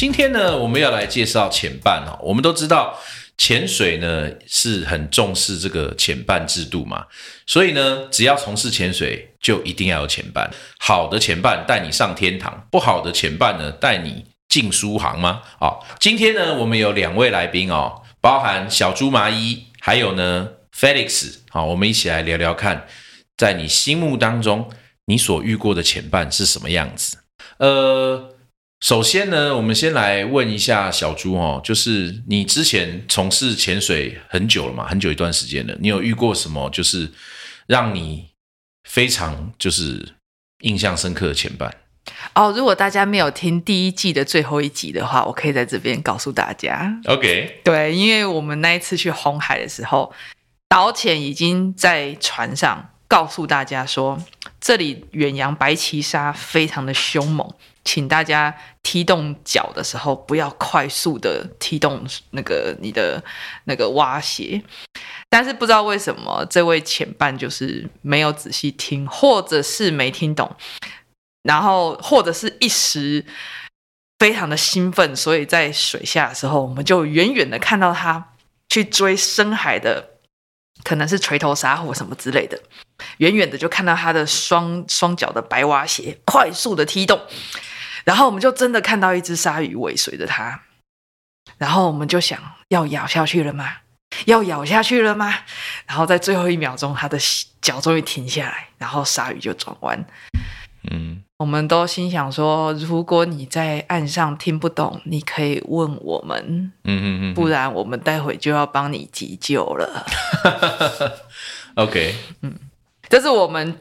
今天呢，我们要来介绍潜伴哦。我们都知道潜水呢是很重视这个潜伴制度嘛，所以呢，只要从事潜水，就一定要有潜伴。好的潜伴带你上天堂，不好的潜伴呢带你进书行吗？好，今天呢，我们有两位来宾哦，包含小猪麻衣，还有呢 Felix。好，我们一起来聊聊看，在你心目当中，你所遇过的潜伴是什么样子？呃。首先呢，我们先来问一下小朱哦，就是你之前从事潜水很久了嘛，很久一段时间了，你有遇过什么就是让你非常就是印象深刻的前伴？哦，如果大家没有听第一季的最后一集的话，我可以在这边告诉大家。OK，对，因为我们那一次去红海的时候，导潜已经在船上告诉大家说，这里远洋白鳍鲨非常的凶猛。请大家踢动脚的时候，不要快速的踢动那个你的那个蛙鞋。但是不知道为什么，这位前伴就是没有仔细听，或者是没听懂，然后或者是一时非常的兴奋，所以在水下的时候，我们就远远的看到他去追深海的，可能是锤头鲨或什么之类的，远远的就看到他的双双脚的白蛙鞋快速的踢动。然后我们就真的看到一只鲨鱼尾随着它，然后我们就想要咬下去了吗？要咬下去了吗？然后在最后一秒钟，它的脚终于停下来，然后鲨鱼就转弯。嗯，我们都心想说，如果你在岸上听不懂，你可以问我们。嗯嗯嗯，不然我们待会就要帮你急救了。OK，嗯，这是我们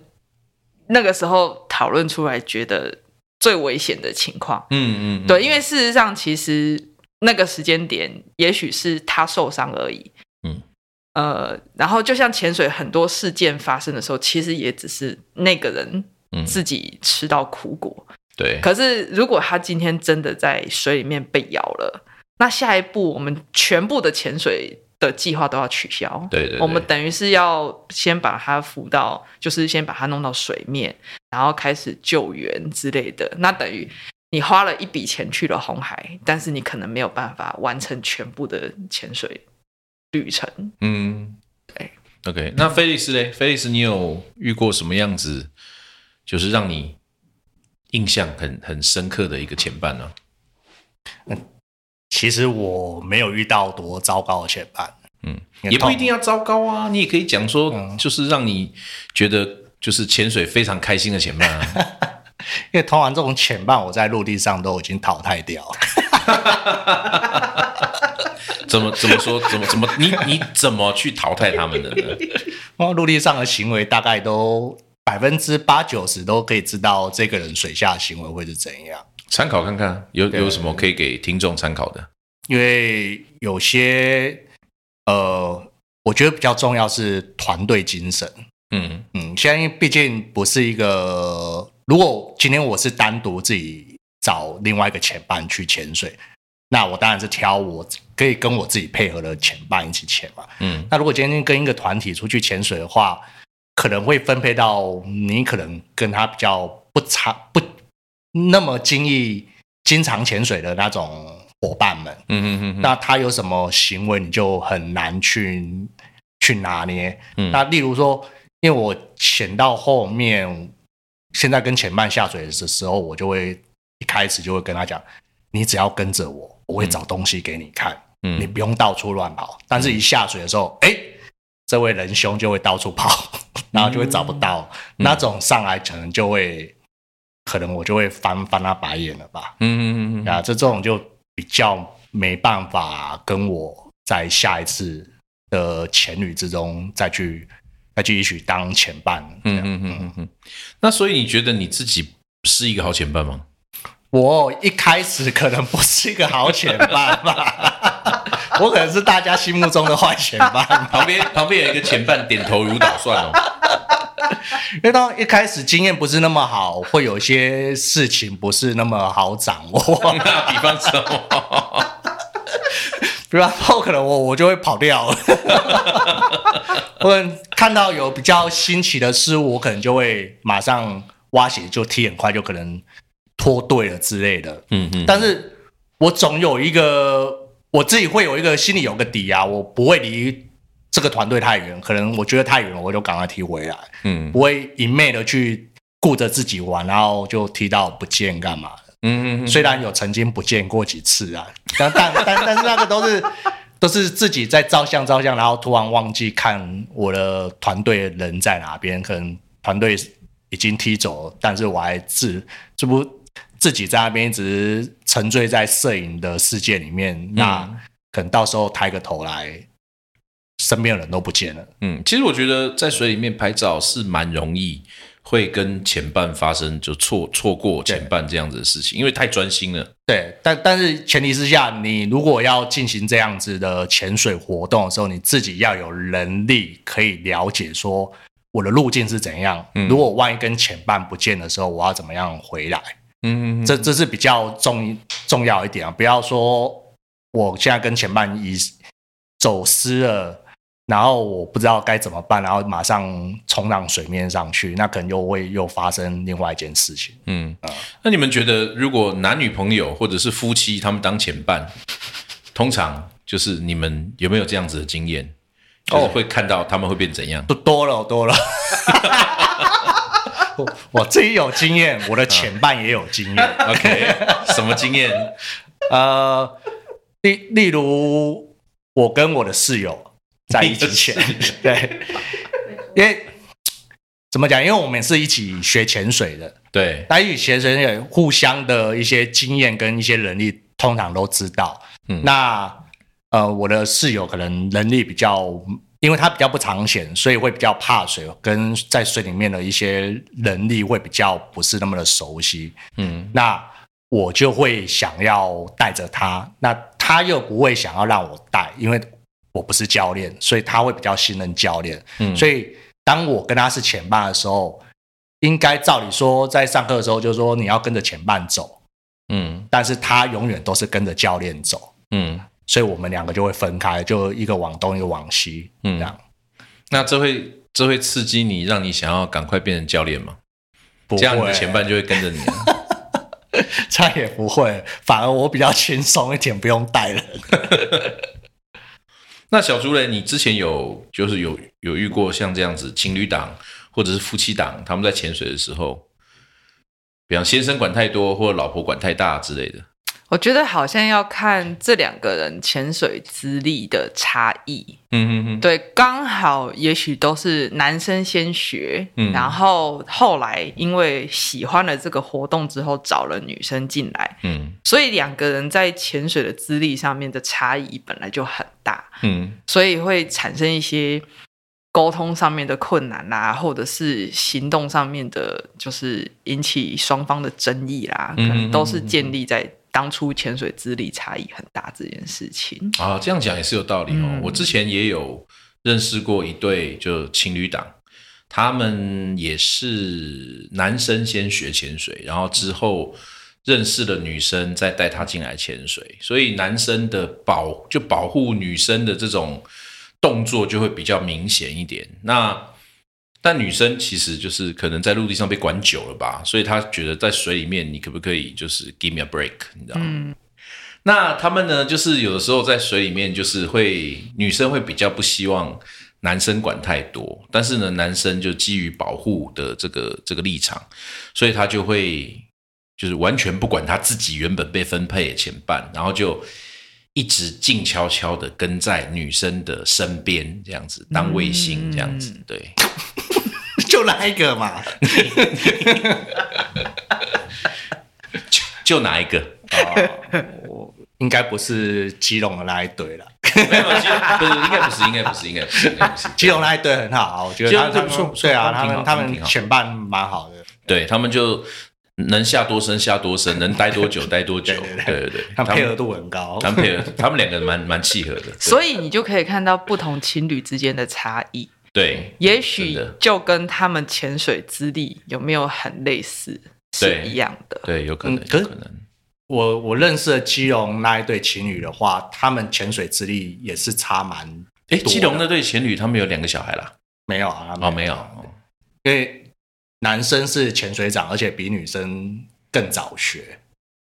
那个时候讨论出来觉得。最危险的情况，嗯嗯，对，因为事实上，其实那个时间点，也许是他受伤而已，嗯，呃，然后就像潜水很多事件发生的时候，其实也只是那个人自己吃到苦果，对。可是如果他今天真的在水里面被咬了，那下一步我们全部的潜水。的计划都要取消。对对，我们等于是要先把它浮到，就是先把它弄到水面，然后开始救援之类的。那等于你花了一笔钱去了红海，但是你可能没有办法完成全部的潜水旅程。嗯，对。OK，那菲利斯嘞？菲利斯，你有遇过什么样子，就是让你印象很很深刻的一个前伴呢？嗯。其实我没有遇到多糟糕的前伴，嗯，也不一定要糟糕啊，你也可以讲说，就是让你觉得就是潜水非常开心的前伴啊。因为通常这种潜伴，我在陆地上都已经淘汰掉了。怎么怎么说？怎么怎么你你怎么去淘汰他们的呢？因陆地上的行为大概都百分之八九十都可以知道这个人水下行为会是怎样。参考看看有有什么可以给听众参考的，因为有些呃，我觉得比较重要是团队精神。嗯嗯，现在毕竟不是一个，如果今天我是单独自己找另外一个前伴去潜水，那我当然是挑我可以跟我自己配合的前伴一起潜嘛。嗯，那如果今天跟一个团体出去潜水的话，可能会分配到你可能跟他比较不差不。那么经意、经常潜水的那种伙伴们，嗯嗯嗯，那他有什么行为，你就很难去去去拿捏。那例如说，因为我潜到后面，现在跟前半下水的时候，我就会一开始就会跟他讲，你只要跟着我，我会找东西给你看，你不用到处乱跑。但是一下水的时候，哎，这位仁兄就会到处跑，然后就会找不到，那种上来可能就会，可能我就会翻翻他白眼了吧。嗯嗯嗯啊，这这种就比较没办法跟我在下一次的潜旅之中再去。再继续当前伴，嗯嗯嗯嗯嗯。那所以你觉得你自己是一个好前伴吗？我一开始可能不是一个好前伴吧，我可能是大家心目中的坏前伴。旁边旁边有一个前半点头如捣蒜哦。因为当一开始经验不是那么好，会有一些事情不是那么好掌握。那 比方说。比方说，可能我我就会跑掉了，或者看到有比较新奇的事物，我可能就会马上挖鞋就踢很快，就可能脱队了之类的。嗯嗯。但是我总有一个我自己会有一个心里有个底啊，我不会离这个团队太远，可能我觉得太远了，我就赶快踢回来。嗯，不会一昧的去顾着自己玩，然后就踢到不见干嘛。嗯嗯，虽然有曾经不见过几次啊，但但但但是那个都是 都是自己在照相照相，然后突然忘记看我的团队人在哪边，可能团队已经踢走，但是我还自这不自己在那边一直沉醉在摄影的世界里面，那可能到时候抬个头来，身边的人都不见了。嗯，其实我觉得在水里面拍照是蛮容易。会跟前半发生就错错过前半这样子的事情，因为太专心了。对，但但是前提之下，你如果要进行这样子的潜水活动的时候，你自己要有能力可以了解说我的路径是怎样。如果万一跟前半不见的时候，我要怎么样回来？嗯，这这是比较重重要一点啊！不要说我现在跟前半已走失了。然后我不知道该怎么办，然后马上冲到水面上去，那可能又会又发生另外一件事情。嗯那你们觉得，如果男女朋友或者是夫妻他们当前伴，通常就是你们有没有这样子的经验？就是会看到他们会变怎样？都多了多了。我我自己有经验，我的前伴也有经验。OK，什么经验？呃，例例如我跟我的室友。在一起潜，对，因为怎么讲？因为我们是一起学潜水的，对，那一起潜水，互相的一些经验跟一些能力，通常都知道。嗯，那呃，我的室友可能能力比较，因为他比较不常显，所以会比较怕水，跟在水里面的一些能力会比较不是那么的熟悉。嗯，那我就会想要带着他，那他又不会想要让我带，因为。我不是教练，所以他会比较信任教练。嗯，所以当我跟他是前伴的时候，应该照理说在上课的时候就是说你要跟着前伴走。嗯，但是他永远都是跟着教练走。嗯，所以我们两个就会分开，就一个往东，一个往西。嗯，这样。那这会这会刺激你，让你想要赶快变成教练吗？这样你的前伴就会跟着你。他也不会，反而我比较轻松一点，不用带人。那小朱人，你之前有就是有有遇过像这样子情侣档或者是夫妻档，他们在潜水的时候，比方先生管太多或者老婆管太大之类的。我觉得好像要看这两个人潜水资历的差异。嗯嗯嗯，对，刚好也许都是男生先学，然后后来因为喜欢了这个活动之后找了女生进来，嗯，所以两个人在潜水的资历上面的差异本来就很大，嗯，所以会产生一些沟通上面的困难啦，或者是行动上面的，就是引起双方的争议啦，可能都是建立在。当初潜水资历差异很大这件事情啊，这样讲也是有道理哦。我之前也有认识过一对就情侣档，他们也是男生先学潜水，然后之后认识了女生，再带她进来潜水，所以男生的保就保护女生的这种动作就会比较明显一点。那但女生其实就是可能在陆地上被管久了吧，所以她觉得在水里面，你可不可以就是 give me a break，你知道吗？那他们呢，就是有的时候在水里面，就是会女生会比较不希望男生管太多，但是呢，男生就基于保护的这个这个立场，所以他就会就是完全不管他自己原本被分配的前半，然后就一直静悄悄的跟在女生的身边，这样子当卫星，这样子，对，就那一个嘛，就就哪一个？我应该不是基隆的那一堆了。没有，不是，应该不是，应该不是，应该不是，应该不是。基隆那一队很好，我觉得基隆他他不错对啊，他们他们前半蛮好的。对他们就能下多深下多深，能待多久待多久。对对对他们配合度很高。他们配合，他们两个蛮蛮契合的。所以你就可以看到不同情侣之间的差异，对，也许就跟他们潜水资历有没有很类似是一样的。对，有可能，嗯可是有可能。我我认识的基隆那一对情侣的话，他们潜水资历也是差蛮哎，基隆那对情侣他们有两个小孩啦？没有啊，哦，没有，哦因为男生是潜水长，而且比女生更早学，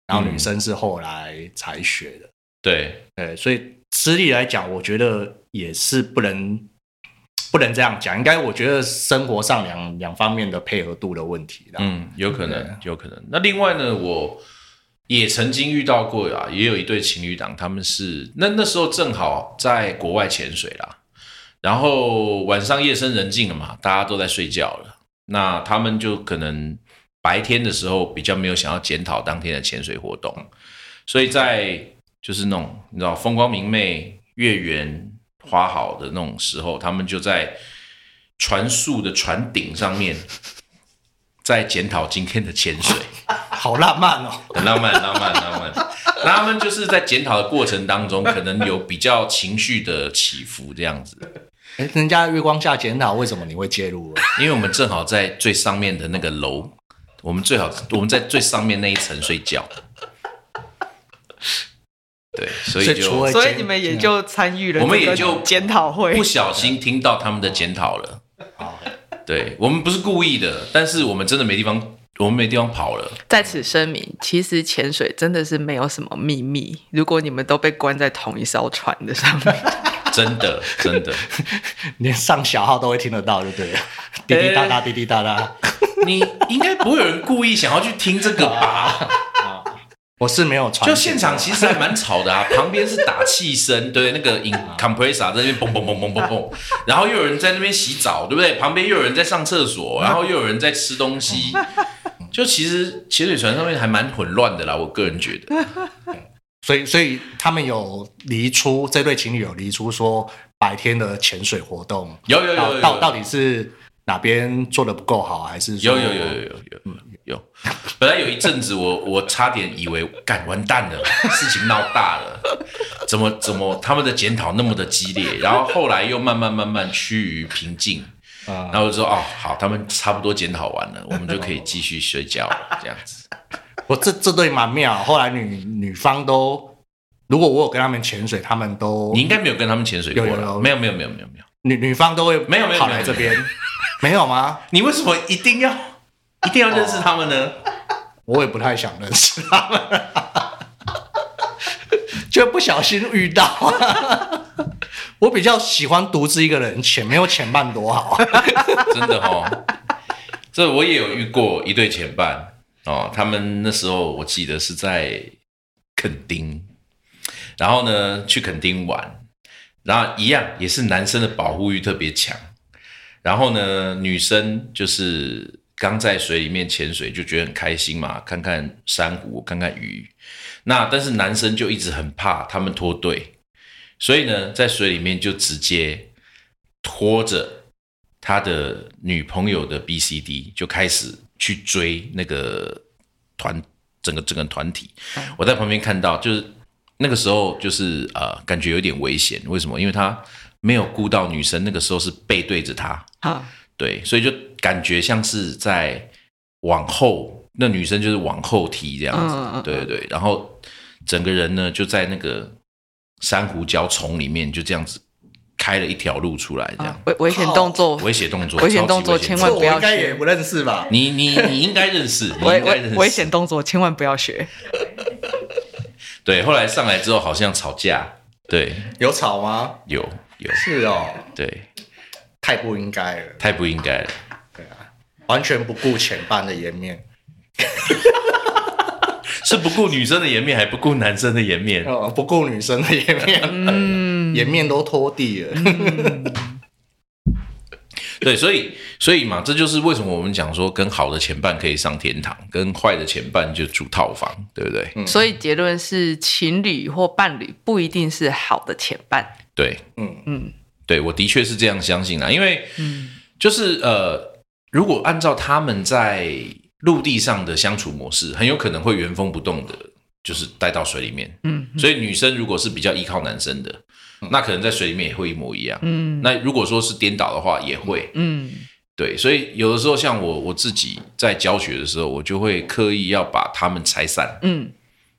然后女生是后来才学的。对，对，所以资历来讲，我觉得也是不能不能这样讲，应该我觉得生活上两两方面的配合度的问题啦。嗯，有可能，有可能。那另外呢，我也曾经遇到过啊，也有一对情侣档，他们是那那时候正好在国外潜水啦，然后晚上夜深人静了嘛，大家都在睡觉了，那他们就可能白天的时候比较没有想要检讨当天的潜水活动，所以在就是那种你知道风光明媚、月圆花好的那种时候，他们就在船速的船顶上面。在检讨今天的潜水，好浪漫哦！很浪漫，浪漫，浪漫。那他们就是在检讨的过程当中，可能有比较情绪的起伏，这样子。哎，人家月光下检讨，为什么你会介入？因为我们正好在最上面的那个楼，我们最好我们在最上面那一层睡觉。对，所以所以除就所以你们也就参与了，我们也就检讨会不。小心听到他们的检讨了。好 对我们不是故意的，但是我们真的没地方，我们没地方跑了。在此声明，其实潜水真的是没有什么秘密。如果你们都被关在同一艘船的上面，真的，真的，连上小号都会听得到，就对了，滴滴答答，滴滴答答。你应该不会有人故意想要去听这个吧？我是没有传，就现场其实还蛮吵的啊，旁边是打气声，对，那个 in compressor 在那边嘣嘣嘣嘣嘣嘣，然后又有人在那边洗澡，对不对？旁边又有人在上厕所，然后又有人在吃东西，就其实潜水船上面还蛮混乱的啦，我个人觉得。所以所以他们有离出这对情侣有离出说白天的潜水活动，有有有有有。到到到底是哪边做的不够好，还是说有有有有有有有，本来有一阵子我我差点以为干完蛋了，事情闹大了，怎么怎么他们的检讨那么的激烈，然后后来又慢慢慢慢趋于平静，啊。然后我就说哦好，他们差不多检讨完了，我们就可以继续睡觉了，这样子。我这这对蛮妙，后来女女方都，如果我有跟他们潜水，他们都你应该没有跟他们潜水过了，有有有没有没有没有没有没有，女女方都会没有没有跑来这边，没有吗？你为什么一定要一定要认识他们呢？我也不太想认识他们，就不小心遇到。我比较喜欢独自一个人潜，没有潜伴多好。真的哦，这我也有遇过一对前伴哦，他们那时候我记得是在垦丁，然后呢去垦丁玩，然后一样也是男生的保护欲特别强，然后呢女生就是刚在水里面潜水就觉得很开心嘛，看看珊瑚，看看鱼，那但是男生就一直很怕他们脱队，所以呢在水里面就直接拖着他的女朋友的 B、C、D 就开始去追那个团整个整个团体。我在旁边看到，就是那个时候就是呃，感觉有点危险。为什么？因为他没有顾到女生，那个时候是背对着他，好，对，所以就感觉像是在往后，那女生就是往后踢这样子，嗯嗯嗯对对对，然后整个人呢就在那个珊瑚礁丛里面就这样子开了一条路出来，这样、危危险动作，危险动作，危险动作千万不要学我应该学也不认识吧？你你你应该认识，你危应该认识。危危险动作千万不要学。对，后来上来之后好像吵架，对，有吵吗？有有是哦，对，太不应该了，太不应该了。对啊，完全不顾前半的颜面，是不顾女生的颜面，还不顾男生的颜面。哦，不顾女生的颜面，颜面都拖地了。对，所以所以嘛，这就是为什么我们讲说，跟好的前半可以上天堂，跟坏的前半就住套房，对不对？所以结论是，情侣或伴侣不一定是好的前半。对，嗯嗯对，我的确是这样相信的，因为就是呃，如果按照他们在陆地上的相处模式，很有可能会原封不动的，就是带到水里面。嗯所以女生如果是比较依靠男生的，那可能在水里面也会一模一样。嗯那如果说是颠倒的话，也会。嗯对，所以有的时候像我我自己在教学的时候，我就会刻意要把他们拆散，嗯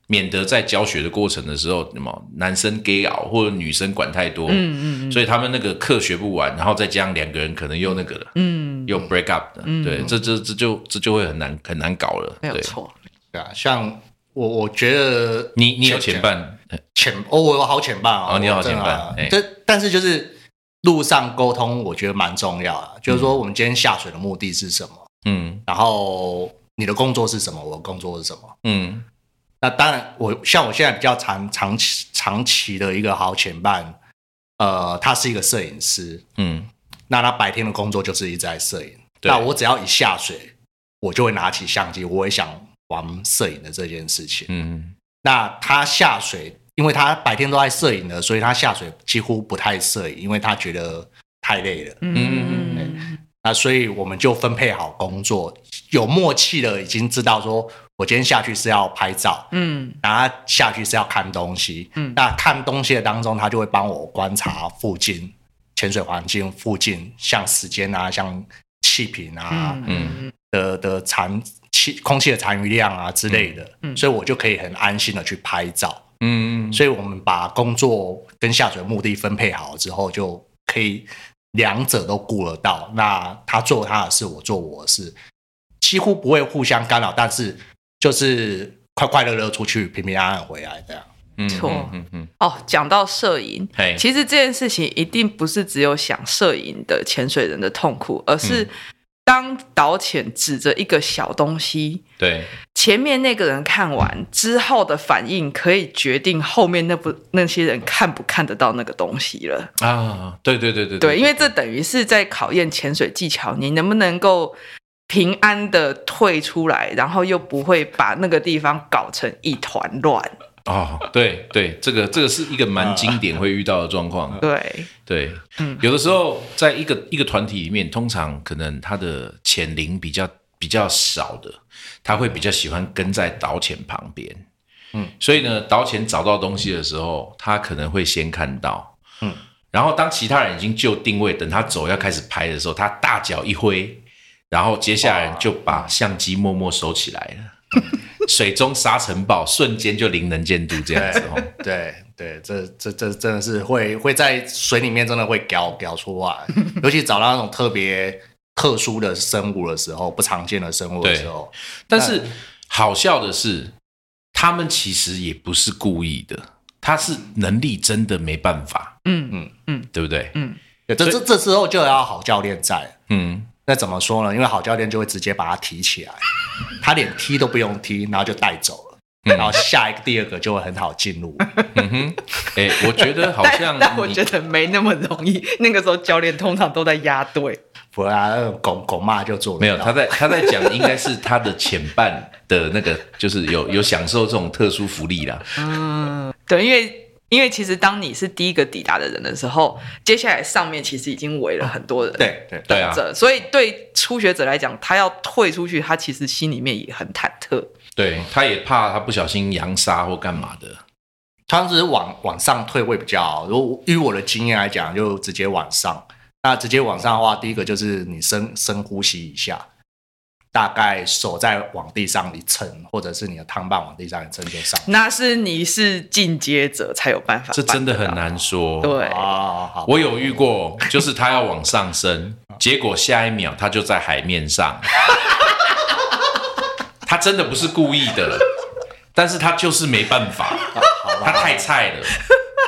免得在教学的过程的时候，什么男生 gay 熬或者女生管太多，嗯嗯所以他们那个课学不完，然后再加上两个人可能又那个了，嗯，又 break up 的，对，这这这就这就会很难很难搞了，没有错。对啊，像我我觉得你你有前半，前哦，我有好前半啊，哦你有好前半哎啊这但是就是路上沟通，我觉得蛮重要的。就是说，我们今天下水的目的是什么？嗯然后你的工作是什么？我的工作是什么？嗯那当然，我像我现在比较长长期长期的一个好前伴，呃，他是一个摄影师，嗯那他白天的工作就是一直在摄影。那我只要一下水，我就会拿起相机，我也想玩摄影的这件事情。嗯那他下水，因为他白天都在摄影的，所以他下水几乎不太摄影，因为他觉得太累了。嗯嗯那所以我们就分配好工作，有默契的已经知道说，我今天下去是要拍照，嗯然后下去是要看东西。嗯那看东西的当中，他就会帮我观察附近潜水环境附近，像时间啊，像气瓶啊、嗯的的残气空气的残余量啊之类的，嗯所以我就可以很安心的去拍照。嗯所以我们把工作跟下水目的分配好之后，就可以两者都顾得到。那他做他的事，我做我的事，几乎不会互相干扰，但是就是快快乐乐出去，平平安安回来这样。嗯错嗯嗯，哦，讲到摄影，嘿，其实这件事情一定不是只有想摄影的潜水人的痛苦，而是当导潜指着一个小东西，对，前面那个人看完之后的反应，可以决定后面那不那些人看不看得到那个东西了。啊，对对对对对，因为这等于是在考验潜水技巧，你能不能够平安的退出来，然后又不会把那个地方搞成一团乱。哦，对对，这个这个是一个蛮经典会遇到的状况。对，对，嗯有的时候在一个一个团体里面，通常可能他的潜灵比较比较少的，他会比较喜欢跟在导潜旁边。嗯，所以呢，导潜找到东西的时候，他可能会先看到。嗯，然后当其他人已经就定位，等他走要开始拍的时候，他大脚一挥，然后接下来就把相机默默收起来了。水中沙尘暴瞬间就零能见度这样子哦。对对，这这这真的是会会在水里面真的会搞搞出来，尤其找到那种特别特殊的生物的时候，不常见的生物的时候，但是好笑的是，他们其实也不是故意的，他是能力真的没办法，嗯嗯嗯对不对？嗯这这这时候就要好教练在。嗯，那怎么说呢？因为好教练就会直接把他提起来，他连踢都不用踢，然后就带走了。嗯然后下一个第二个就会很好进入。嗯哼，哎，我觉得好像 但但我你觉得没那么容易。那个时候教练通常都在压队。不然那种狗狗骂就做得没有他在他在讲，应该是他的前半的那个，就是有有享受这种特殊福利啦。嗯，对，因为因为其实当你是第一个抵达的人的时候，接下来上面其实已经围了很多人。对对对啊，所以对初学者来讲，他要退出去，他其实心里面也很忐忑。对，他也怕他不小心扬沙或干嘛的。他只是往往上退会比较好。如果以我的经验来讲，就直接往上。那直接往上的话，第一个就是你深深呼吸一下，大概手再往地上一撑，或者是你的汤棒往地上一撑就上。那是你是进阶者才有办法，这真的很。难说。对，啊，我有遇过，就是他要往上升，结果下一秒他就在海面上。他真的不是故意的，但是他就是没办法，他太菜了。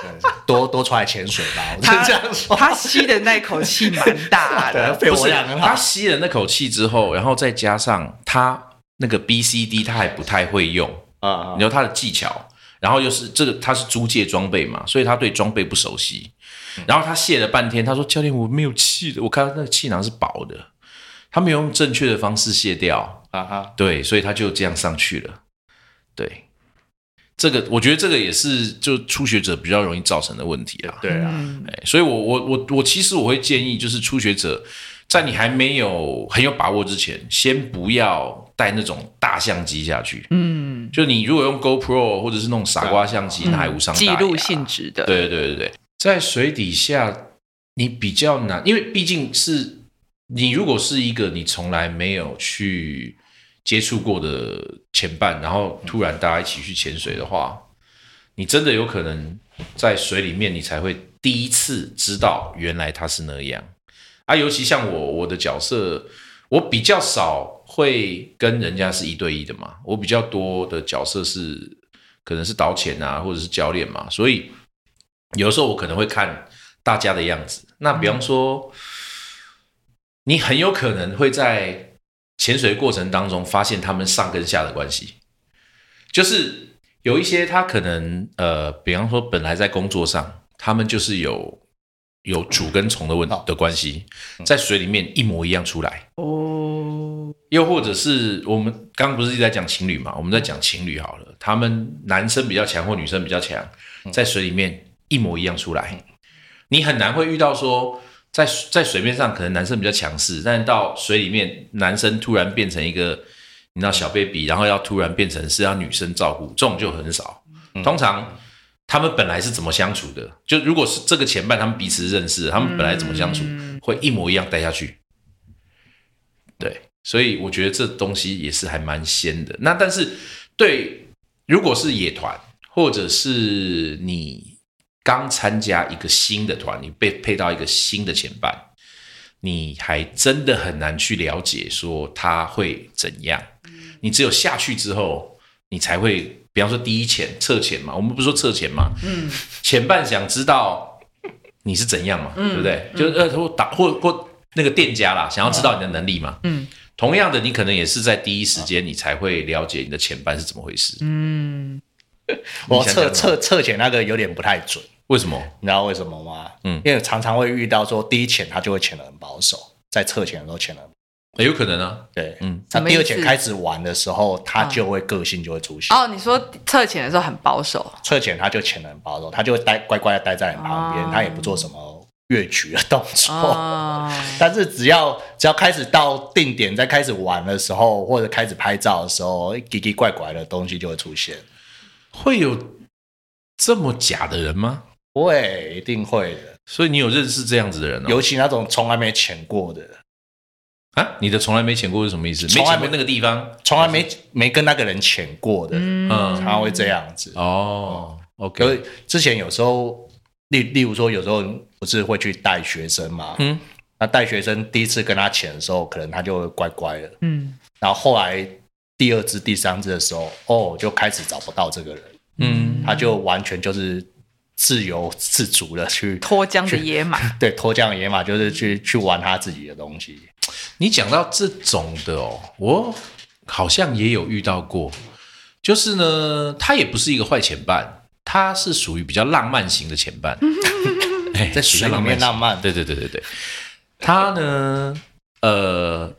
对多多出来潜水吧。我他是这样说。他吸的那口气蛮大，的，肺不是活量很好他。吸了那口气之后，然后再加上他那个 B C D 他还不太会用，啊你知道他的技巧，然后又是这个他是租借装备嘛，所以他对装备不熟悉。然后他卸了半天，他说：“教练，我没有气的，我看到那个气囊是薄的，他没有用正确的方式卸掉。”啊哈，对，所以他就这样上去了。对，这个我觉得这个也是就初学者比较容易造成的问题啊。对啊，所以我我我我其实我会建议，就是初学者在你还没有很有把握之前，先不要带那种大相机下去。嗯，就你如果用 GoPro 或者是那种傻瓜相机，那还无伤大雅。记录性质的，对对对对，在水底下你比较难，因为毕竟是你如果是一个你从来没有去接触过的前半，然后突然大家一起去潜水的话，你真的有可能在水里面，你才会第一次知道原来它是那样啊。尤其像我我的角色，我比较少会跟人家是一对一的嘛，我比较多的角色是可能是导潜啊，或者是教练嘛，所以有时候我可能会看大家的样子。那比方说，你很有可能会在潜水过程当中发现他们上跟下的关系，就是有一些他可能呃，比方说本来在工作上，他们就是有有主跟从的问好的关系，在水里面一模一样出来。哦，又或者是我们刚刚不是一直在讲情侣嘛？我们在讲情侣好了，他们男生比较强或女生比较强，在水里面一模一样出来，你很难会遇到说在在水面上可能男生比较强势，但是到水里面男生突然变成一个你知道小 baby，然后要突然变成是要女生照顾，这种就很少。通常他们本来是怎么相处的？就如果是这个前半他们彼此认识，他们本来怎么相处，会一模一样待下去。对，所以我觉得这东西也是还蛮鲜的。那但是对，如果是野团，或者是你刚参加一个新的团，你被配到一个新的前伴，你还真的很难去了解说他会怎样。你只有下去之后，你才会，比方说第一潜、侧潜嘛，我们不是说侧潜嘛，嗯，前半想知道你是怎样嘛，对不对？就是呃，或打或或那个店家啦，想要知道你的能力嘛，嗯，同样的，你可能也是在第一时间，你才会了解你的前半是怎么回事。嗯，我测测测潜那个有点不太准，为什么？你知道为什么吗？嗯因为常常会遇到说第一潜他就会潜的很保守，在测潜的时候潜的欸有可能啊，对，嗯，他第二潜开始玩的时候，他就会个性就会出现。哦，你说测潜的时候很保守，侧潜他就潜的很保守，他就会待乖乖的待在你旁边，哦他也不做什么越举的动作。哦，但是只要只要开始到定点，在开始玩的时候，或者开始拍照的时候，奇奇怪怪的东西就会出现。会有这么假的人吗？会，一定会的。所以你有认识这样子的人哦？尤其那种从来没潜过的，啊？你的从来没潜过是什么意思？没从来没潜过那个地方？从来没没跟那个人潜过的，嗯嗯常常会这样子。哦可，OK，是之前有时候，例例如说，有时候不是会去带学生嘛？嗯，那带学生第一次跟他潜的时候，可能他就会乖乖的。嗯，然后后来第二次、第三次的时候，哦，就开始找不到这个人，嗯，他就完全就是自由自主的去脱缰的野马，对脱缰野马，就是去去玩他自己的东西。你讲到这种的哦，我好像也有遇到过，就是呢，他也不是一个坏前伴，他是属于比较浪漫型的前伴，哎在水里面浪漫对对对对对，他呢，呃，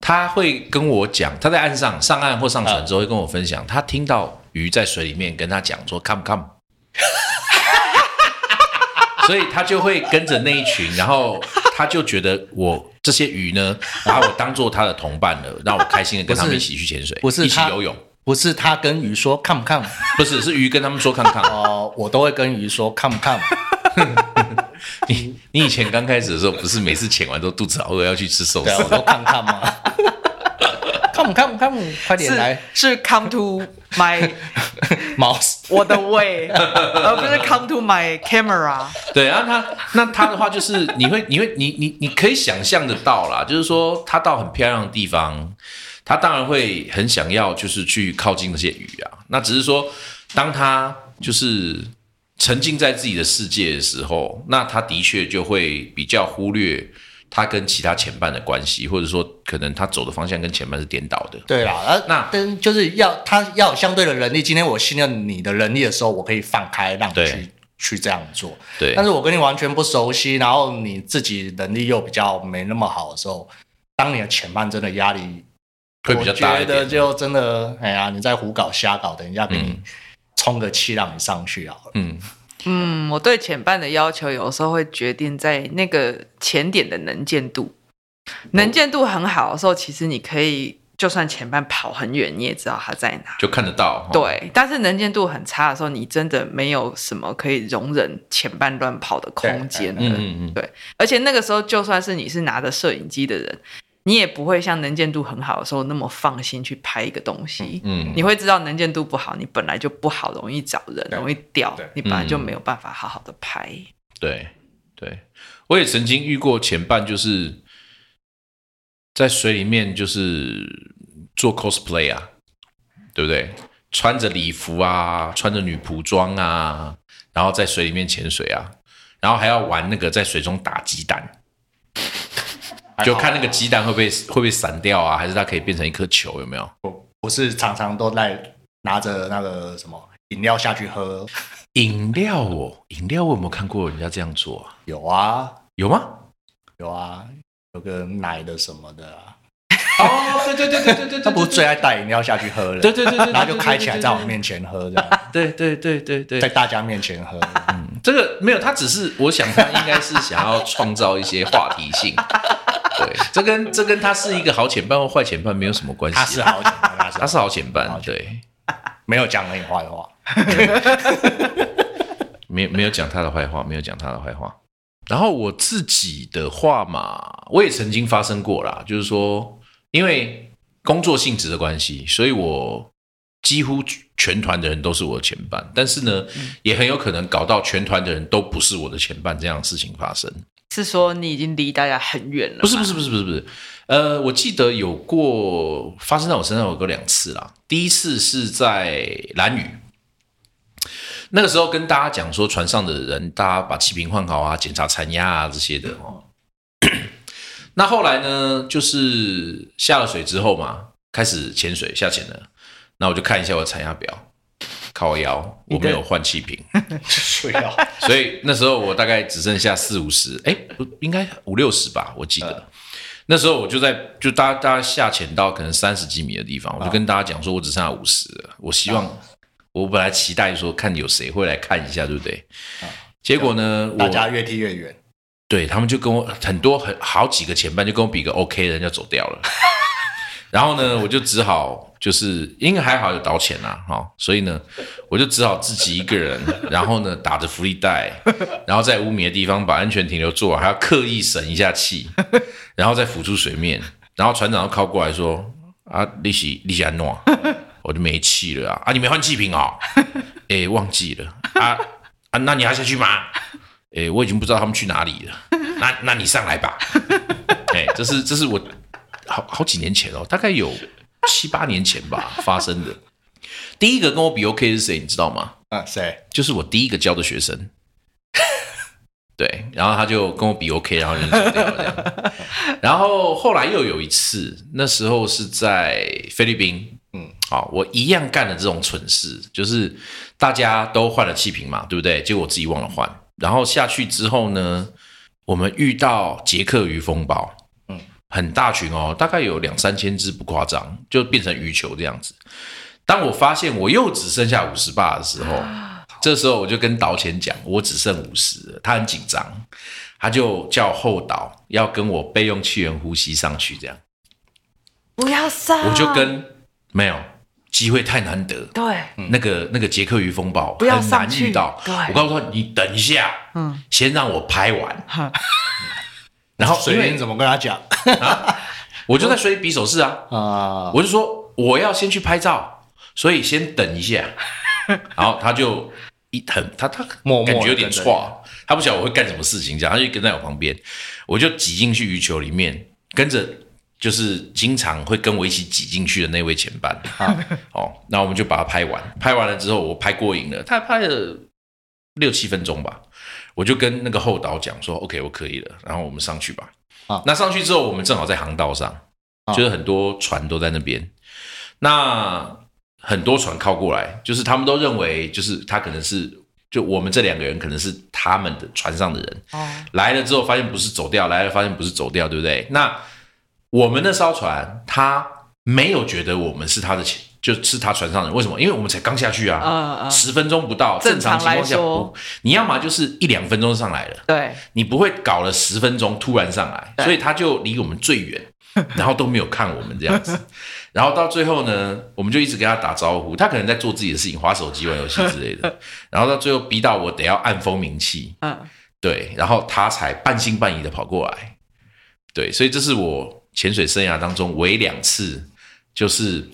他会跟我讲，他在岸上上岸或上船之后会跟我分享，他听到鱼在水里面跟他讲说 “come come”，所以他就会跟着那一群，然后他就觉得我这些鱼呢，把我当做他的同伴了，让我开心的跟他们一起去潜水，不是一起游泳，不是他跟鱼说看不看不是是鱼跟他们说看看。哦，我都会跟鱼说看不看。你你以前刚开始的时候，不是每次潜完都肚子好饿要去吃寿对啊，我司？都看看嘛。看不看不看不，快点来是是 come to my，mouse。我的 way，而不是 come to my camera。对，然后他那他的话就是你会你会你你你可以想象得到啦，就是说他到很漂亮的地方，他当然会很想要就是去靠近那些鱼啊。那只是说，当他就是沉浸在自己的世界的时候，那他的确就会比较忽略他跟其他前半的关系，或者说可能他走的方向跟前半是颠倒的。对啦，呃，那但就是要他要有相对的能力。今天我信任你的能力的时候，我可以放开让你去去这样做。对但是我跟你完全不熟悉，然后你自己能力又比较没那么好的时候，当你的前半真的压力会比较大一我觉得点。就真的，哎呀，你在胡搞瞎搞，等一下给你嗯冲个气让你上去好了。嗯，嗯，我对前半的要求有时候会决定在那个前点的能见度，能见度很好的时候，其实你可以就算前半跑很远，你也知道它在哪。就看得到。哈，对，但是能见度很差的时候，你真的没有什么可以容忍前半乱跑的空间了。嗯嗯嗯，对，而且那个时候，就算是你是拿着摄影机的人，你也不会像能见度很好的时候那么放心去拍一个东西。嗯你会知道能见度不好，你本来就不好，容易找人，容易掉，你本来就嗯没有办法好好的拍。对对，我也曾经遇过前半，就是在水里面就是做 cosplay 啊，对不对？穿着礼服啊，穿着女仆装啊，然后在水里面潜水啊，然后还要玩那个在水中打鸡蛋，就看那个鸡蛋会不会会不会散掉啊，还是它可以变成一颗球，有没有？我我是常常都在拿着那个什么饮料下去喝，饮料哦，饮料我有没有看过人家这样做啊？有啊。有吗？有啊，有个奶的什么的啊，哦，对对对对对 对，他不是最爱带饮料下去喝了，对对对对，然后就开起来在我面前喝，这样。对对对对对。在大家面前喝，这个没有，他只是我想他应该是想要创造一些话题性。对，这跟这跟他是一个好前半或坏前半没有什么关系啊。他是好简单，他是他是好前半对，没有讲你坏话，没有没有讲他的坏话，没有讲他的坏话。然后我自己的话嘛，我也曾经发生过啦，就是说，因为工作性质的关系，所以我几乎全团的人都是我的前半，但是呢，也很有可能搞到全团的人都不是我的前半这样的事情发生。是说你已经离大家很远了？不是不是，不是不是不是，呃，我记得有过发生在我身上有过两次啦。第一次是在蓝屿，那个时候跟大家讲说，船上的人大家把气瓶换好啊，检查残压啊这些的哦。那后来呢，就是下了水之后嘛，开始潜水下潜了，那我就看一下我的残压表，靠腰，我没有换气瓶。睡了，所以那时候我大概只剩下四五十，哎，不应该五六十吧，我记得。那时候我就在就大家大家下潜到可能三十几米的地方，我就跟大家讲说，我只剩下五十了。我希望我本来期待说看有谁会来看一下，对不对？结果呢，我大家越踢越远，对他们就跟我很多很好几个前半就跟我比个 OK，人家走掉了。然后呢，我就只好就是因为还好有导潜啊，哈、所以呢，我就只好自己一个人，然后呢打着福利带，然后在污米的地方把安全停留做好，还要刻意省一下气，然后再浮出水面。然后船长又靠过来说：“啊，利息利息安诺，我就没气了啊！啊，你没换气瓶哦？哎，忘记了啊啊，那你还下去吗？哎，我已经不知道他们去哪里了。那那你上来吧。哎，这是这是我好好几年前哦，大概有七八年前吧 发生的。第一个跟我比 OK 是谁，你知道吗？啊，谁？就是我第一个教的学生。对，然后他就跟我比 OK，然后人走掉了这样。然后后来又有一次，那时候是在菲律宾，嗯，好，我一样干了这种蠢事，就是大家都换了气瓶嘛，对不对？结果我自己忘了换，然后下去之后呢，我们遇到捷克鱼风暴，嗯，很大群哦，大概有两三千只，不夸张，就变成鱼球这样子。当我发现我又只剩下五十把的时候，这时候我就跟导潜讲，我只剩五十，他很紧张，他就叫后导要跟我备用气源呼吸上去，这样。不要上，我就跟没有机会太难得，对，那个那个捷克鱼风暴不要很难上遇到，对。我告诉他你等一下，嗯，先让我拍完，然后水云怎么跟他讲？我就在水里比手势啊，啊？我就说我要先去拍照，所以先等一下。然后他就一很他他感觉有点错，他不晓得我会干什么事情，这样他就跟在我旁边，我就挤进去鱼球里面，跟着就是经常会跟我一起挤进去的那位前伴。啊。哦，那我们就把它拍完，拍完了之后我拍过瘾了，他拍了六七分钟吧，我就跟那个后导讲说，OK，我可以了，然后我们上去吧。啊那上去之后，我们正好在航道上，啊就是很多船都在那边。那很多船靠过来，就是他们都认为，就是他可能是就我们这两个人可能是他们的船上的人，哦，来了之后发现不是走掉，来了发现不是走掉，对不对？那我们那艘船，他没有觉得我们是他的前，就是他船上的人，为什么？因为我们才刚下去啊，嗯嗯，十分钟不到，正正常情况下不，你要么就是一两分钟上来了，对，你不会搞了十分钟突然上来，所以他就离我们最远，然后都没有看我们这样子，然后到最后呢，我们就一直跟他打招呼，他可能在做自己的事情，划手机、玩游戏之类的，然后到最后逼到我得要按蜂鸣器，嗯，对，然后他才半信半疑的跑过来，对，所以这是我潜水生涯当中唯两次，就是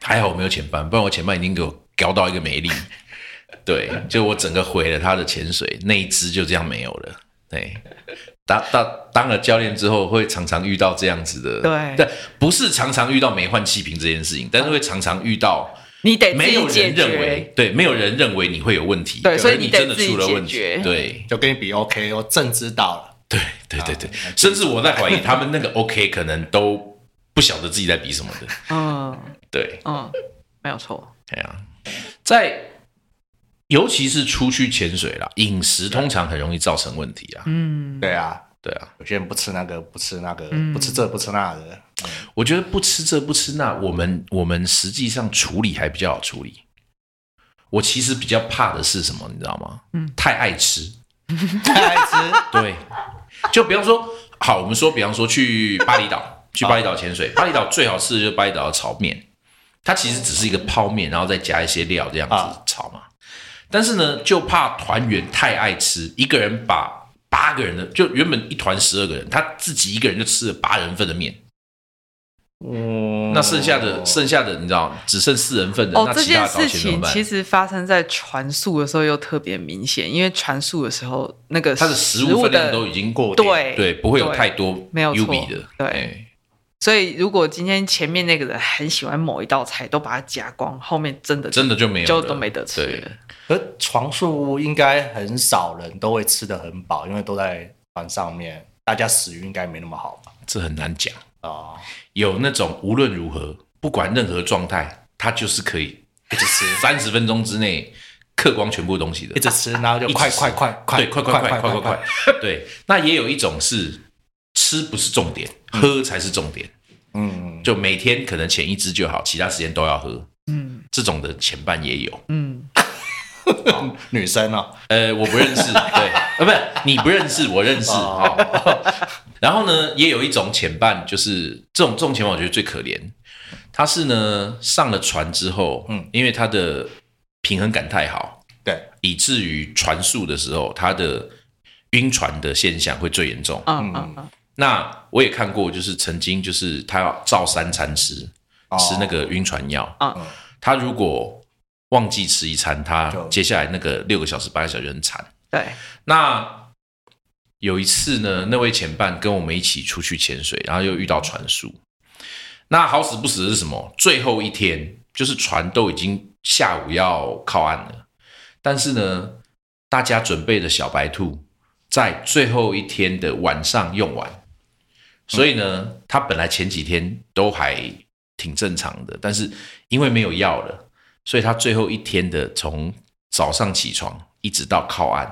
还好我没有潜伴，不然我前伴已经给我搞到一个没力，对，就我整个毁了他的潜水，那一只就这样没有了，对。当当当了教练之后，会常常遇到这样子的，对。但，不是常常遇到没换气瓶这件事情，但是会常常遇到你得没有人认为，，对，没有人认为你会有问题，对所以你真的出了问题，对，就跟你比 OK，我正知道了。对对对对。啊，甚至我在怀疑他们那个 OK 可能都不晓得自己在比什么的。嗯。对，嗯，没有错，哎呀，在尤其是出去潜水啦，饮食通常很容易造成问题啊。嗯，对啊，对啊，有些人不吃那个，不吃那个，嗯。不吃这，不吃那的。我觉得不吃这不吃那，我们我们实际上处理还比较好处理。我其实比较怕的是什么，你知道吗？嗯。太爱吃。太爱吃，对，就比方说，好，我们说，比方说去巴厘岛，去巴厘岛潜水，巴厘岛最好吃的就是巴厘岛的炒面，它其实只是一个泡面，然后再加一些料这样子啊炒嘛。但是呢，就怕团员太爱吃，一个人把八个人的，就原本一团十二个人，他自己一个人就吃了八人份的面，嗯那剩下的剩下的你知道，只剩四人份的，哦，那这件其他的导事情？其实发生在传速的时候又特别明显，因为传速的时候那个它的食物分量都已经过点对对，不会有太多没有错 U 比的，对哎所以如果今天前面那个人很喜欢某一道菜，都把它夹光，后面真的真的就没有就都没得吃对了。而床数应该很少人都会吃的很饱，因为都在船上面，大家食欲应该没那么好吧？这很难讲。啊、有那种无论如何，不管任何状态，他就是可以一直吃，三十分钟之内嗑光全部东西的一。直吃，然后就快快快快，对，快快快快快快！对，那也有一种是吃不是重点，喝才是重点。嗯，就每天可能前一支就好，其他时间都要喝。嗯这种的前半也有，嗯，女生啊，呃，我不认识，对，呃，不是你不认识，我认识。哦然后呢，也有一种前半，就是这种这种前半，我觉得最可怜。他是呢上了船之后，嗯嗯，因为他的平衡感太好，对，以至于船速的时候，他的晕船的现象会最严重。嗯嗯嗯，那我也看过，就是曾经就是他要照三餐吃，哦吃那个晕船药。嗯他如果忘记吃一餐，他接下来那个六个小时、八个小时就很惨。对，那有一次呢，那位前伴跟我们一起出去潜水，然后又遇到船速。那好死不死的是什么？最后一天，就是船都已经下午要靠岸了，但是呢，大家准备的小白兔在最后一天的晚上用完，所以呢，他本来前几天都还挺正常的，但是因为没有药了，所以他最后一天的从早上起床一直到靠岸，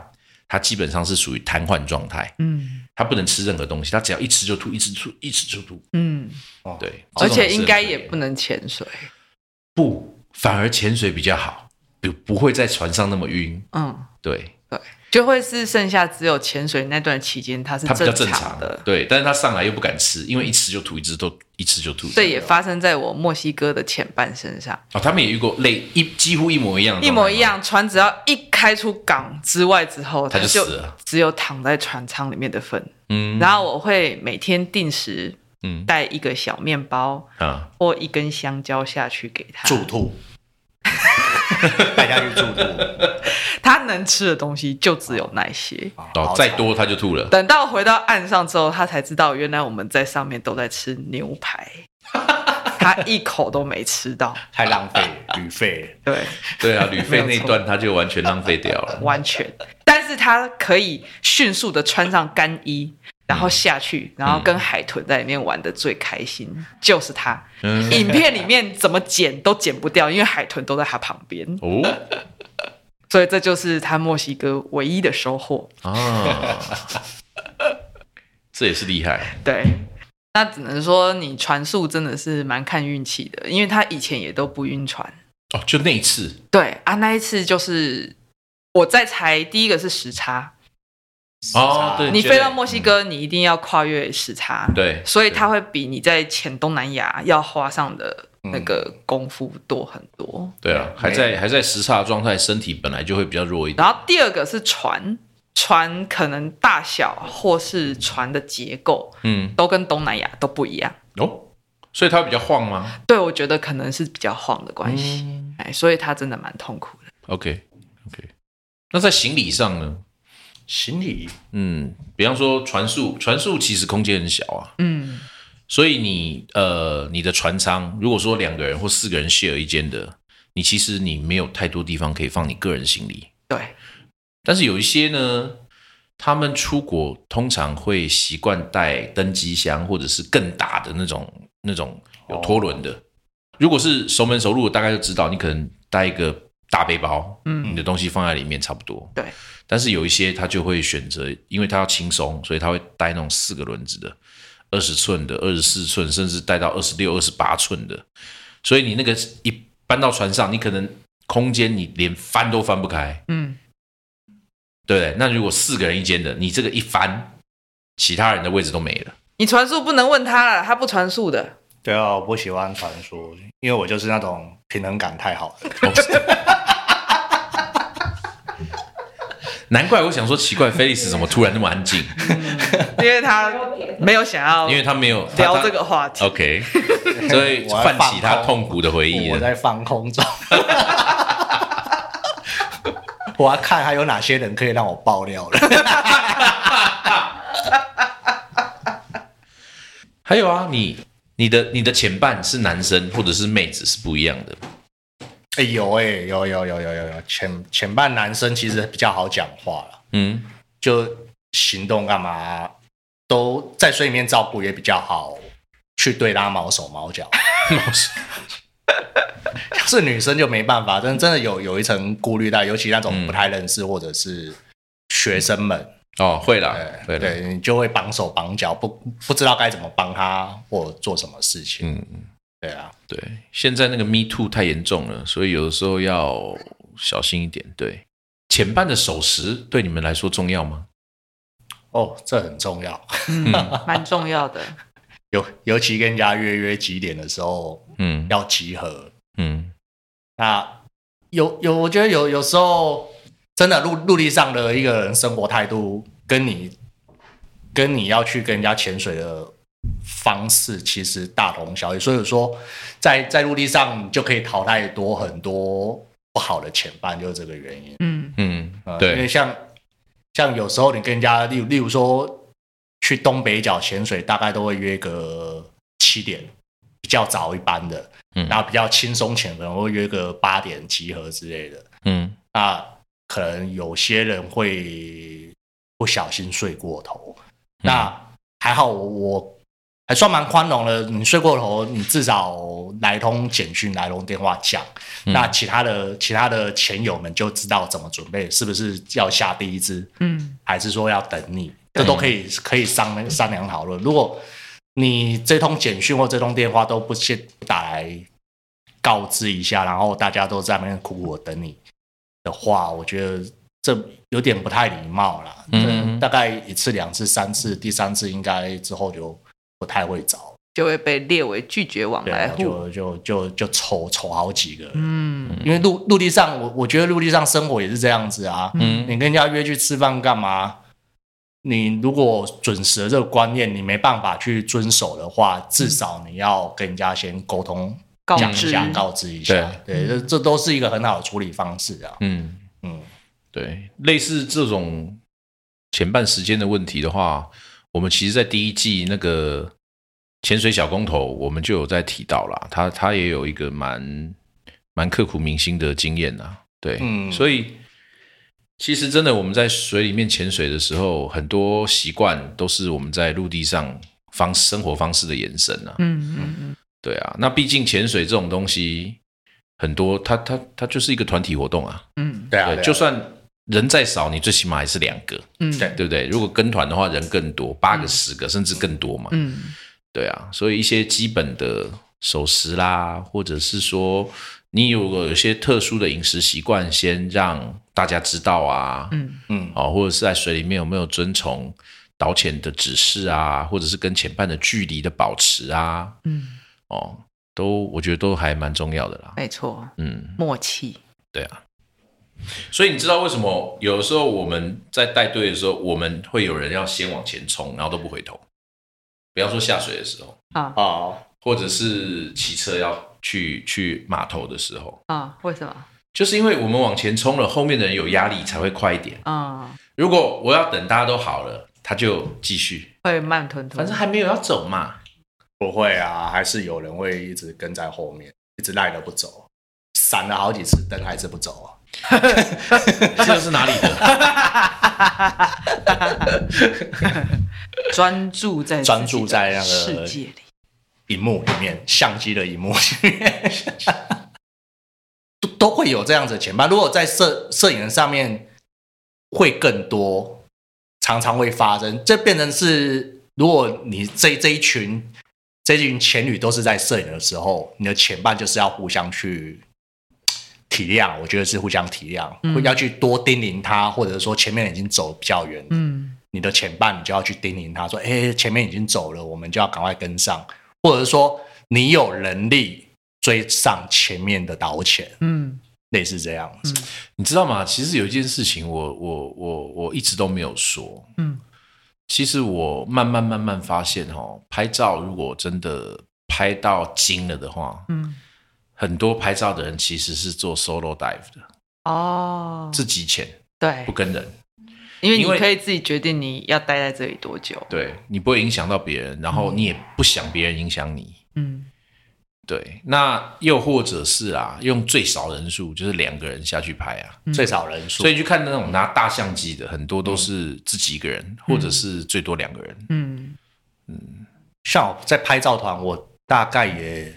他基本上是属于瘫痪状态，嗯。他不能吃任何东西，他只要一吃就吐，一吃吐，一吃就吐。嗯，对，而且应该也不能潜水。不，反而潜水比较好，不不会在船上那么晕。嗯，对，对，就会是剩下只有潜水那段期间，它是它比较正常常的。对，但是他上来又不敢吃，因为一吃就吐，一直都一吃就吐。这也发生在我墨西哥的前半身上，哦，他们也遇过类一几乎一模一样的，一模一。样。船只要一开出港之外之后，他就就死了只有躺在船舱里面的份。嗯然后我会每天定时嗯带一个小面包啊，或一根香蕉下去给他，助吐，大家去助吐，他能吃的东西就只有那些。哦，再多他就吐了。等到回到岸上之后，他才知道原来我们在上面都在吃牛排。他一口都没吃到，太浪费旅费。对，对啊，旅费那段他就完全浪费掉了。完全。但是他可以迅速的穿上干衣，然后下去，然后跟海豚在里面玩的最开心，就是他。嗯，影片里面怎么剪都剪不掉，因为海豚都在他旁边，哦 所以这就是他墨西哥唯一的收获。啊，这也是厉害。对，那只能说你船速真的是蛮看运气的，因为他以前也都不晕船。哦，就那一次，对啊，那一次就是我在猜，第一个是时差，哦，对，你飞到墨西哥，你一定要跨越时差，对所以它会比你在前东南亚要花上的那个功夫多很多。对啊，还在还在时差的状态，身体本来就会比较弱一点。然后第二个是船，船可能大小或是船的结构嗯，都跟东南亚都不一样。哦，所以它比较晃吗对，我觉得可能是比较晃的关系，嗯哎，所以它真的蛮痛苦的。？OK OK，那在行李上呢？行李。嗯，比方说船速，船速其实空间很小啊，嗯，所以你呃你的船舱，如果说两个人或四个人 share 一间的，你其实你没有太多地方可以放你个人行李。对，但是有一些呢，他们出国通常会习惯带登机箱，或者是更大的那种那种有拖轮的。如果是熟门熟路，大概就知道你可能带一个大背包，嗯你的东西放在里面差不多。对，但是有一些他就会选择，因为他要轻松，所以他会带那种四个轮子的，二十寸的、二十四寸，甚至带到二十六、二十八寸的。所以你那个一搬到船上，你可能空间你连翻都翻不开。嗯，对？那如果四个人一间的，你这个一翻，其他人的位置都没了。你传速不能问他了，他不传速的。对啊，我不喜欢传输，因为我就是那种平衡感太好的。难怪我想说奇怪，菲利斯怎么突然那么安静？因为他没有想要因为他没有聊这个话题。OK，所以我在唤起他痛苦的回忆。我在放空中。我要看还有哪些人可以让我爆料了。还有啊，你你的你的前半是男生或者是妹子是不一样的。哎、有哎、有有有有有有，前前半男生其实比较好讲话了，嗯，就行动干嘛都在水里面照顾也比较好，去对他毛手毛脚。毛手 要是女生就没办法，真真的有有一层顾虑在，尤其那种嗯不太认识或者是学生们，哦，会啦，会对啦。对，你就会绑手绑脚，不不知道该怎么帮他或做什么事情。嗯嗯，对啊，对，现在那个 Me Too 太严重了，所以有的时候要小心一点。对，前半的守时对你们来说重要吗？哦，这很重要，嗯，蛮重要的。尤尤其跟人家约约几点的时候嗯要集合。嗯那有有，我觉得有有时候真的陆陆地上的一个人生活态度，跟你跟你要去跟人家潜水的方式其实大同小异。所以说在，在陆地上就可以淘汰多很多不好的潜伴，就是这个原因。嗯，嗯，呃，因为，像像有时候你跟人家，例如例如说去东北角潜水，大概都会约个七点，比较早一班的，嗯。然后比较轻松潜，可能会约个八点集合之类的。嗯。那可能有些人会不小心睡过头，那还好我我还算蛮宽容的。你睡过头，你至少来通简讯、来通电话讲，嗯那其他的其他的前友们就知道怎么准备，是不是要下第一支，嗯，还是说要等你，这都可以可以商商量讨论。如果你这通简讯或这通电话都不先打来告知一下，然后大家都在那边苦苦的等你的话，我觉得这有点不太礼貌啦。嗯大概一次、两次、三次，第三次应该之后就不太会找，就会被列为拒绝往来户。就就就就抽抽好几个。嗯因为陆陆地上，我我觉得陆地上生活也是这样子啊。嗯你跟人家约去吃饭干嘛？你如果准时的这个观念你没办法去遵守的话，至少你要跟人家先沟通告知讲一下、告知一下。对，这这都是一个很好的处理方式啊。嗯，嗯，对，类似这种前半时间的问题的话，我们其实，在第一季那个潜水小工头，我们就有在提到啦，他他也有一个蛮蛮刻骨铭心的经验呐，对，嗯。所以其实真的我们在水里面潜水的时候，很多习惯都是我们在陆地上方生活方式的延伸啊，嗯嗯嗯，对啊，那毕竟潜水这种东西很多，它它它就是一个团体活动啊，嗯。对啊，对啊。就算人再少，你最起码还是两个，嗯，对。对不对？如果跟团的话，人更多，八个、十个，甚至更多嘛。嗯。对啊，所以一些基本的守时啦，或者是说你有有些特殊的饮食习惯，先让大家知道啊，嗯。嗯。哦，或者是在水里面有没有遵从导潜的指示啊，或者是跟潜伴的距离的保持啊，嗯，哦，都我觉得都还蛮重要的啦。没错，嗯，默契，对啊。所以你知道为什么有的时候我们在带队的时候，我们会有人要先往前冲，然后都不回头。不要说下水的时候，啊哦，或者是骑车要去去码头的时候，啊，为什么？就是因为我们往前冲了，后面的人有压力才会快一点。啊，如果我要等大家都好了，他就继续，会慢吞吞，反正还没有要走嘛。不会啊，还是有人会一直跟在后面，一直赖着不走，闪了好几次灯还是不走啊。这个是哪里的？专注在专注在那个世界里，荧幕里面，相机的荧幕里面，都 都会有这样子的前半。如果在摄摄影上面会更多，常常会发生。这变成是，如果你这这一群这一群前侣都是在摄影的时候，你的前半就是要互相去体谅，我觉得是互相体谅，嗯要去多叮咛他，或者说前面已经走比较远，嗯你的前半你就要去叮咛他说：“哎，前面已经走了，我们就要赶快跟上。”或者说你有能力追上前面的导潜，嗯类似这样子。你知道吗？其实有一件事情我，我我我一直都没有说。嗯其实我慢慢慢慢发现，哦，拍照如果真的拍到精了的话，嗯，很多拍照的人其实是做 solo dive 的，哦，自己潜对。不，跟人，因为你可以自己决定你要待在这里多久，对你不会影响到别人，然后你也不想别人影响你。嗯。对，那又或者是啊，用最少人数，就是两个人下去拍啊。最少人数，所以你去看那种拿大相机的，很多都是自己一个人，或者是最多两个人。嗯。像我在拍照团，我大概也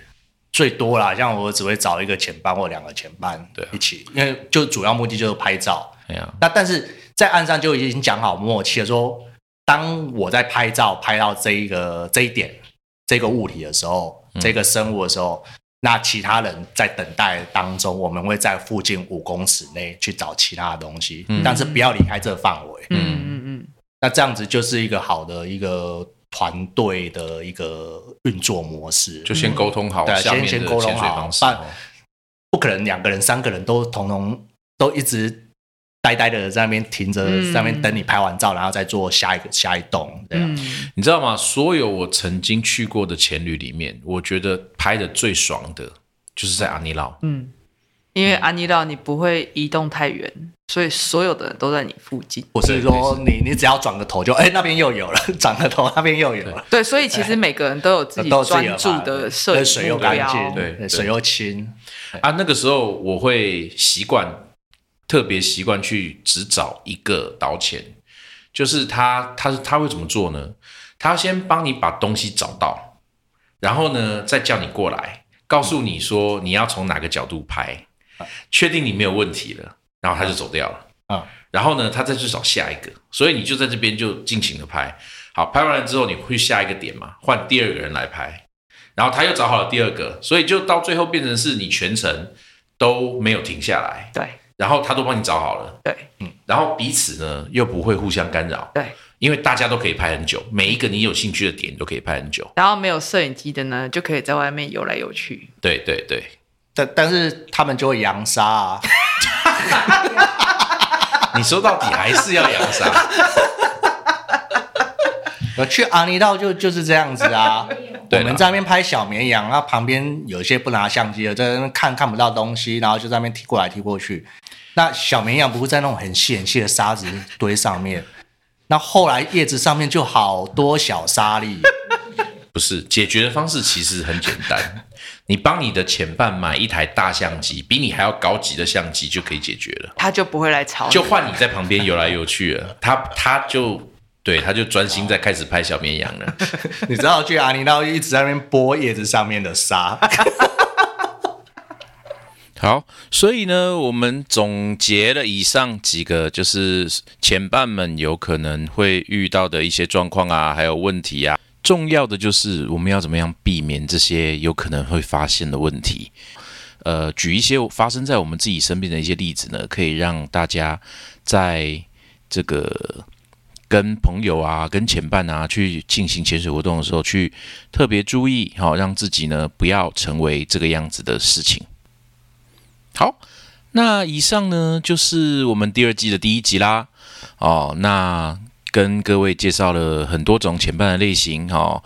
最多啦。像我只会找一个前班或两个前班对啊一起，因为就主要目的就是拍照。那但是在岸上就已经讲好默契了，说当我在拍照拍到这一个这一点这个物体的时候，这个生物的时候，那其他人在等待当中，我们会在附近五公尺内去找其他的东西，嗯但是不要离开这个范围。嗯嗯嗯，那这样子就是一个好的一个团队的一个运作模式，就先沟通好对啊下面的先先沟通潜水好。不可能两个人、三个人都统统都一直呆呆的在那边停着，嗯在那边等你拍完照，然后再做下一个下一栋，这样。嗯你知道吗？所有我曾经去过的前旅里面，我觉得拍的最爽的就是在阿尼老。嗯，因为安妮到你不会移动太远，所以所有的人都在你附近。我是说你你只要转个头就哎、那边又有了，转个头那边又有了，对，所以其实每个人都有自己专注的摄影对水又。干净，对对水又清，啊，那个时候我会习惯，特别习惯去只找一个导潜，就是他，他是他会怎么做呢？他先帮你把东西找到，然后呢，再叫你过来，告诉你说你要从哪个角度拍，确定你没有问题了，然后他就走掉了。啊然后呢，他再去找下一个，所以你就在这边就尽情的拍。好，拍完了之后，你会下一个点嘛，换第二个人来拍，然后他又找好了第二个，所以就到最后变成是你全程都没有停下来，对然后他都帮你找好了，对嗯然后彼此呢又不会互相干扰，对，因为大家都可以拍很久，每一个你有兴趣的点你都可以拍很久。然后没有摄影机的呢，就可以在外面游来游去。对对对，但但是他们就会扬沙啊，你说到底还是要扬沙，我去阿尼道就就是这样子啊。我们在那边拍小绵羊，然后旁边有一些不拿相机的，在那边看看不到东西，然后就在那边踢过来踢过去。那小绵羊不是在那种很细很细的沙子堆上面，那后来叶子上面就好多小沙粒，不是解决的方式其实很简单，你帮你的前伴买一台大相机，比你还要高级的相机就可以解决了。他就不会来吵你，就换你在旁边游来游去了，他他就对他就专心在开始拍小绵羊了。你知道去阿尼道一直在那边剥叶子上面的沙。好，所以呢，我们总结了以上几个，就是前伴们有可能会遇到的一些状况啊，还有问题啊。重要的就是我们要怎么样避免这些有可能会发现的问题。呃，举一些发生在我们自己身边的一些例子呢，可以让大家在这个跟朋友啊、跟前伴啊去进行潜水活动的时候，去特别注意，好，让自己呢不要成为这个样子的事情。好，那以上呢就是我们第二季的第一集啦。哦，那跟各位介绍了很多种前半的类型。哦，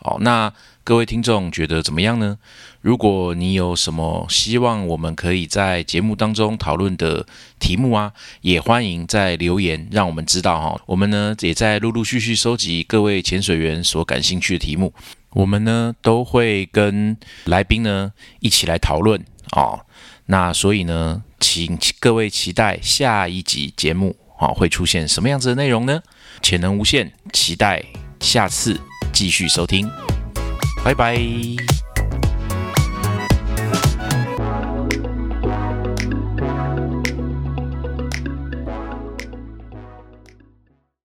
好，那各位听众觉得怎么样呢？如果你有什么希望我们可以在节目当中讨论的题目啊，也欢迎在留言让我们知道哈。我们呢也在陆陆续续收集各位潜水员所感兴趣的题目，我们呢都会跟来宾呢一起来讨论哦。那所以呢，请各位期待下一集节目啊，会出现什么样子的内容呢？潜能无限，期待下次继续收听，拜拜。